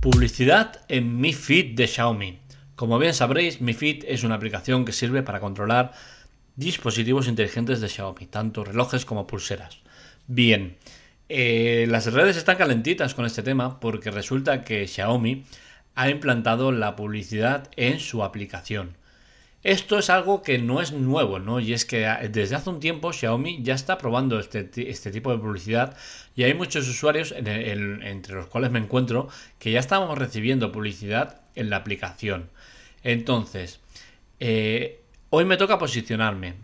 Publicidad en Mi Fit de Xiaomi. Como bien sabréis, Mi Fit es una aplicación que sirve para controlar dispositivos inteligentes de Xiaomi, tanto relojes como pulseras. Bien, eh, las redes están calentitas con este tema porque resulta que Xiaomi ha implantado la publicidad en su aplicación. Esto es algo que no es nuevo, ¿no? Y es que desde hace un tiempo Xiaomi ya está probando este, este tipo de publicidad y hay muchos usuarios, entre los cuales me encuentro, que ya estamos recibiendo publicidad en la aplicación. Entonces, eh, hoy me toca posicionarme.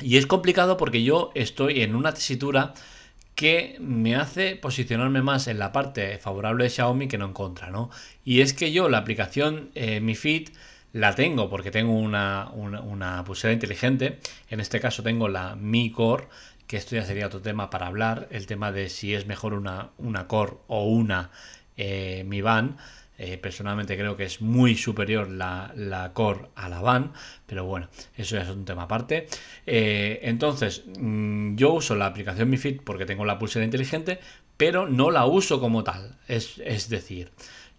Y es complicado porque yo estoy en una tesitura que me hace posicionarme más en la parte favorable de Xiaomi que no en contra, ¿no? Y es que yo la aplicación eh, Mi Fit la tengo porque tengo una, pulsera inteligente. En este caso tengo la Mi Core, que esto ya sería otro tema para hablar. El tema de si es mejor una, una Core o una eh, Mi Band. Eh, personalmente creo que es muy superior la, Core a la Van, pero bueno, eso ya es un tema aparte. Eh, entonces, mm, yo uso la aplicación Mi Fit porque tengo la pulsera inteligente, pero no la uso como tal. Es, es decir,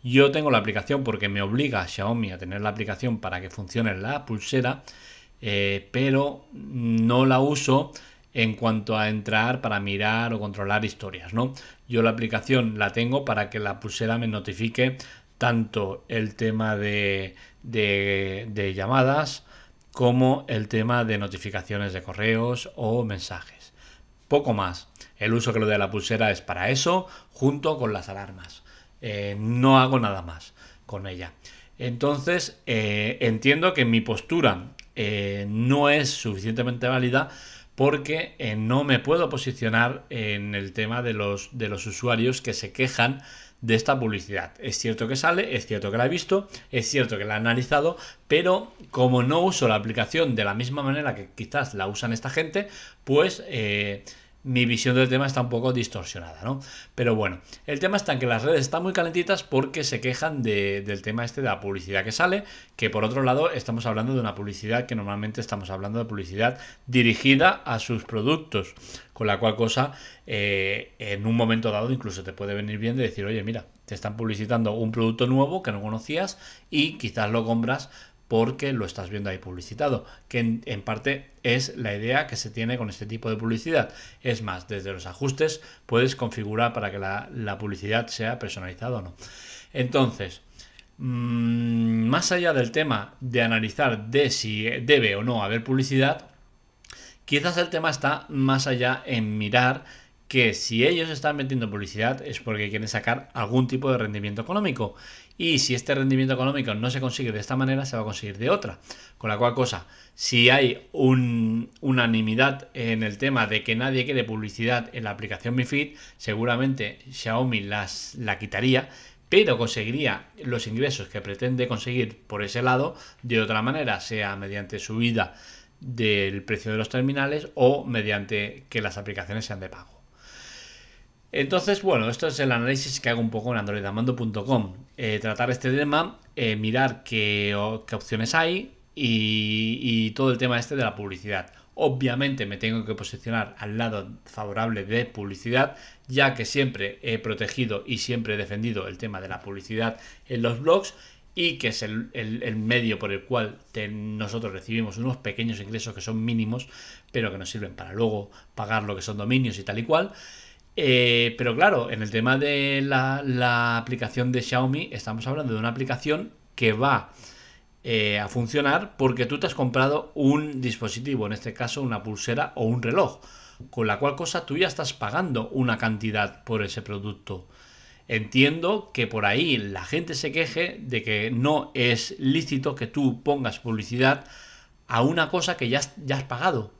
yo tengo la aplicación porque me obliga a Xiaomi a tener la aplicación para que funcione la pulsera, eh, pero no la uso en cuanto a entrar para mirar o controlar historias, ¿no? Yo la aplicación la tengo para que la pulsera me notifique tanto el tema de, de llamadas como el tema de notificaciones de correos o mensajes. Poco más. El uso que lo de la pulsera es para eso, junto con las alarmas. Eh, no hago nada más con ella. Entonces, eh, entiendo que mi postura eh, no es suficientemente válida porque no me puedo posicionar en el tema de los, de los usuarios que se quejan de esta publicidad. Es cierto que sale, es cierto que la he visto, es cierto que la he analizado, pero como no uso la aplicación de la misma manera que quizás la usan esta gente, pues mi visión del tema está un poco distorsionada, ¿no? Pero bueno, el tema está en que las redes están muy calentitas porque se quejan del tema este de la publicidad que sale, que por otro lado estamos hablando de una publicidad que normalmente estamos hablando de publicidad dirigida a sus productos, con la cual cosa eh, en un momento dado incluso te puede venir bien de decir, oye, mira, te están publicitando un producto nuevo que no conocías y quizás lo compras porque lo estás viendo ahí publicitado, que en, parte es la idea que se tiene con este tipo de publicidad. Es más, desde los ajustes puedes configurar para que la, publicidad sea personalizada o no. Entonces, mm, más allá del tema de analizar de si debe o no haber publicidad, quizás el tema está más allá en mirar que si ellos están metiendo publicidad es porque quieren sacar algún tipo de rendimiento económico. Y si este rendimiento económico no se consigue de esta manera, se va a conseguir de otra. Con la cual cosa, si hay un, unanimidad en el tema de que nadie quiere publicidad en la aplicación Mi Fit, seguramente Xiaomi las, la quitaría pero conseguiría los ingresos que pretende conseguir por ese lado de otra manera, sea mediante subida del precio de los terminales o mediante que las aplicaciones sean de pago. Entonces, bueno, esto es el análisis que hago un poco en androidamando.com. Eh, tratar este tema, eh, mirar qué, opciones hay y, todo el tema este de la publicidad. Obviamente me tengo que posicionar al lado favorable de publicidad, ya que siempre he protegido y siempre he defendido el tema de la publicidad en los blogs y que es el medio por el cual nosotros recibimos unos pequeños ingresos que son mínimos, pero que nos sirven para luego pagar lo que son dominios y tal y cual. Eh, pero claro, en el tema de la, aplicación de Xiaomi, estamos hablando de una aplicación que va eh, a funcionar porque tú te has comprado un dispositivo, en este caso una pulsera o un reloj, con la cual cosa tú ya estás pagando una cantidad por ese producto. Entiendo que por ahí la gente se queje de que no es lícito que tú pongas publicidad a una cosa que ya, ya has pagado.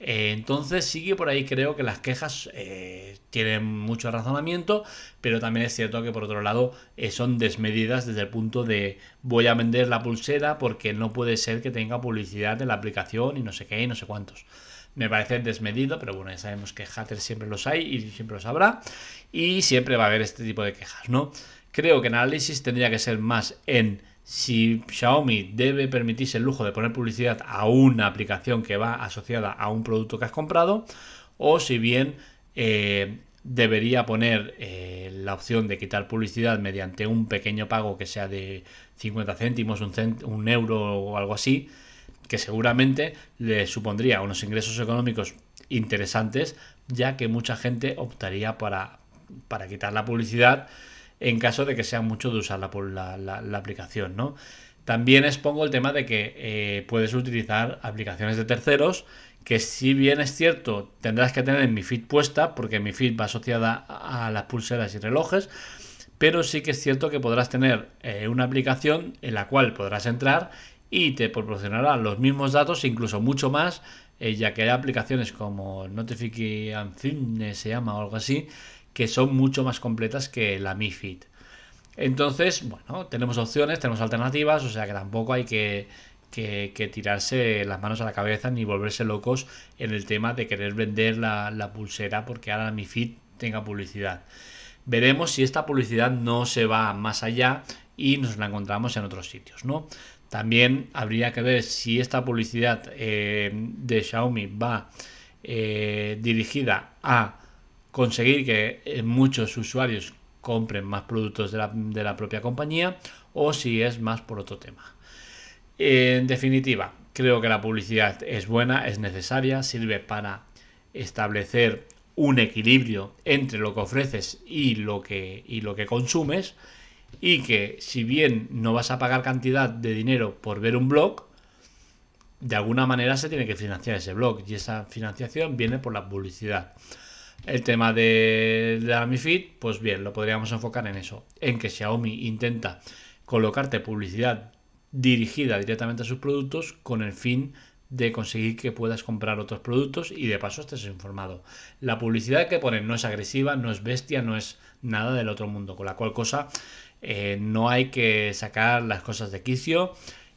Eh, entonces sigue por ahí creo que las quejas eh, tienen mucho razonamiento, pero también es cierto que por otro lado eh, son desmedidas desde el punto de voy a vender la pulsera porque no puede ser que tenga publicidad en la aplicación y no sé qué y no sé cuántos. Me parece desmedido, pero bueno, ya sabemos que haters siempre los hay y siempre los habrá y siempre va a haber este tipo de quejas, ¿no? Creo que el análisis tendría que ser más en si Xiaomi debe permitirse el lujo de poner publicidad a una aplicación que va asociada a un producto que has comprado, o si bien eh, debería poner eh, la opción de quitar publicidad mediante un pequeño pago que sea de 50 céntimos, un, un euro o algo así, que seguramente le supondría unos ingresos económicos interesantes, ya que mucha gente optaría para, para quitar la publicidad en caso de que sea mucho de usar la, la, aplicación, ¿no? También expongo el tema de que eh, puedes utilizar aplicaciones de terceros que si bien es cierto tendrás que tener mi feed puesta porque mi feed va asociada a las pulseras y relojes pero sí que es cierto que podrás tener eh, una aplicación en la cual podrás entrar y te proporcionará los mismos datos incluso mucho más eh, ya que hay aplicaciones como Fitness se llama o algo así que son mucho más completas que la Mi Feed entonces bueno tenemos opciones tenemos alternativas o sea que tampoco hay que que, tirarse las manos a la cabeza ni volverse locos en el tema de querer vender la, pulsera porque ahora mi feed tenga publicidad. Veremos si esta publicidad no se va más allá y nos la encontramos en otros sitios, ¿no? También habría que ver si esta publicidad eh, de Xiaomi va eh, dirigida a conseguir que eh, muchos usuarios compren más productos de la, de la propia compañía o si es más por otro tema. En definitiva, creo que la publicidad es buena, es necesaria, sirve para establecer un equilibrio entre lo que ofreces y lo que, y lo que consumes y que si bien no vas a pagar cantidad de dinero por ver un blog, de alguna manera se tiene que financiar ese blog y esa financiación viene por la publicidad. El tema de, la Mi Feed, pues bien, lo podríamos enfocar en eso, en que Xiaomi intenta colocarte publicidad dirigida directamente a sus productos con el fin de conseguir que puedas comprar otros productos y de paso estés informado. La publicidad que ponen no es agresiva, no es bestia, no es nada del otro mundo, con la cual cosa eh, no hay que sacar las cosas de quicio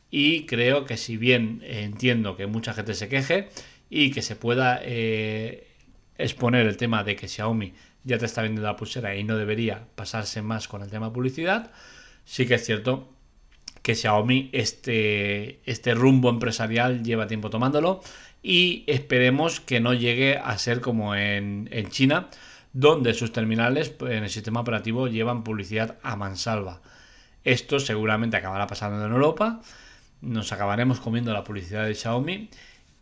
y creo que si bien entiendo que mucha gente se queje y que se pueda eh, exponer el tema de que Xiaomi ya te está vendiendo la pulsera y no debería pasarse más con el tema publicidad, sí que es cierto que Xiaomi este, este rumbo empresarial lleva tiempo tomándolo y esperemos que no llegue a ser como en, China, donde sus terminales en el sistema operativo llevan publicidad a mansalva. Esto seguramente acabará pasando en Europa, nos acabaremos comiendo la publicidad de Xiaomi,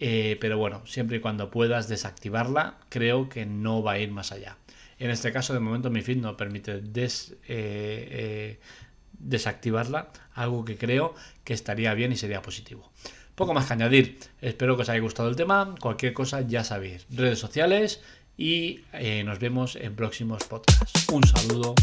eh, pero bueno, siempre y cuando puedas desactivarla, creo que no va a ir más allá. En este caso, de momento, mi feed no permite eh, eh, desactivarla, algo que creo que estaría bien y sería positivo. Poco más que añadir, espero que os haya gustado el tema, cualquier cosa ya sabéis, redes sociales y nos vemos en próximos podcasts. Un saludo.